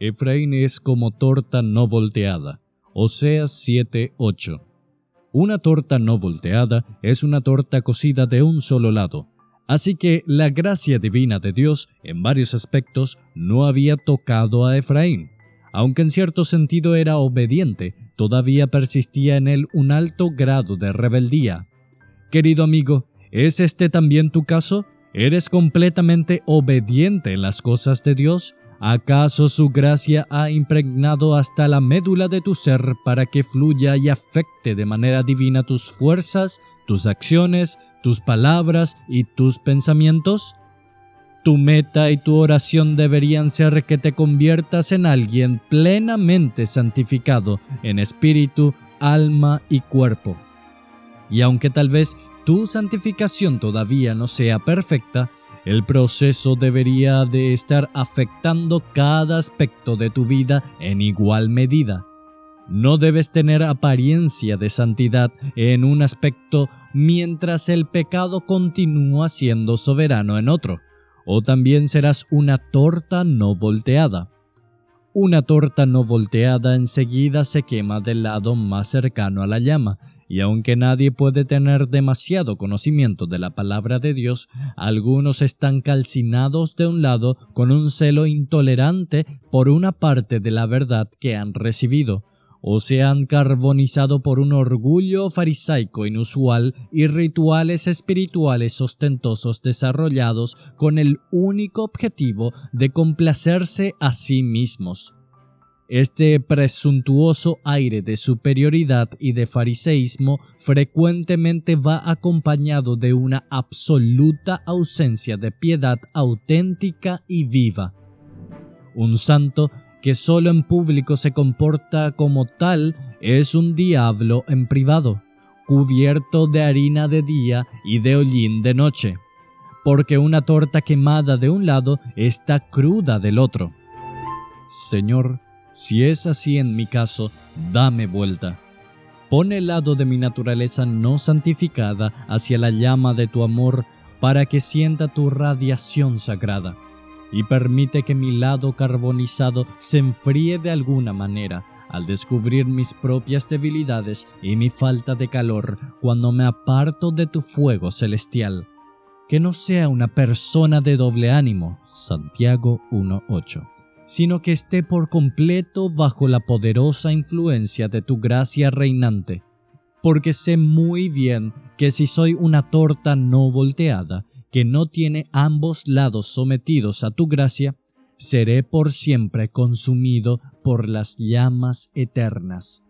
Efraín es como torta no volteada. Oseas 7:8. Una torta no volteada es una torta cocida de un solo lado. Así que la gracia divina de Dios, en varios aspectos, no había tocado a Efraín. Aunque en cierto sentido era obediente, todavía persistía en él un alto grado de rebeldía. Querido amigo, ¿es este también tu caso? ¿Eres completamente obediente en las cosas de Dios? ¿Acaso su gracia ha impregnado hasta la médula de tu ser para que fluya y afecte de manera divina tus fuerzas, tus acciones, tus palabras y tus pensamientos? Tu meta y tu oración deberían ser que te conviertas en alguien plenamente santificado en espíritu, alma y cuerpo. Y aunque tal vez tu santificación todavía no sea perfecta, el proceso debería de estar afectando cada aspecto de tu vida en igual medida. No debes tener apariencia de santidad en un aspecto mientras el pecado continúa siendo soberano en otro, o también serás una torta no volteada. Una torta no volteada enseguida se quema del lado más cercano a la llama, y aunque nadie puede tener demasiado conocimiento de la palabra de Dios, algunos están calcinados de un lado con un celo intolerante por una parte de la verdad que han recibido, o se han carbonizado por un orgullo farisaico inusual y rituales espirituales ostentosos desarrollados con el único objetivo de complacerse a sí mismos. Este presuntuoso aire de superioridad y de fariseísmo frecuentemente va acompañado de una absoluta ausencia de piedad auténtica y viva. Un santo que solo en público se comporta como tal es un diablo en privado, cubierto de harina de día y de hollín de noche, porque una torta quemada de un lado está cruda del otro. Señor, si es así en mi caso, dame vuelta. Pon el lado de mi naturaleza no santificada hacia la llama de tu amor para que sienta tu radiación sagrada, y permite que mi lado carbonizado se enfríe de alguna manera al descubrir mis propias debilidades y mi falta de calor cuando me aparto de tu fuego celestial. Que no sea una persona de doble ánimo. Santiago 1.8 sino que esté por completo bajo la poderosa influencia de tu gracia reinante, porque sé muy bien que si soy una torta no volteada, que no tiene ambos lados sometidos a tu gracia, seré por siempre consumido por las llamas eternas.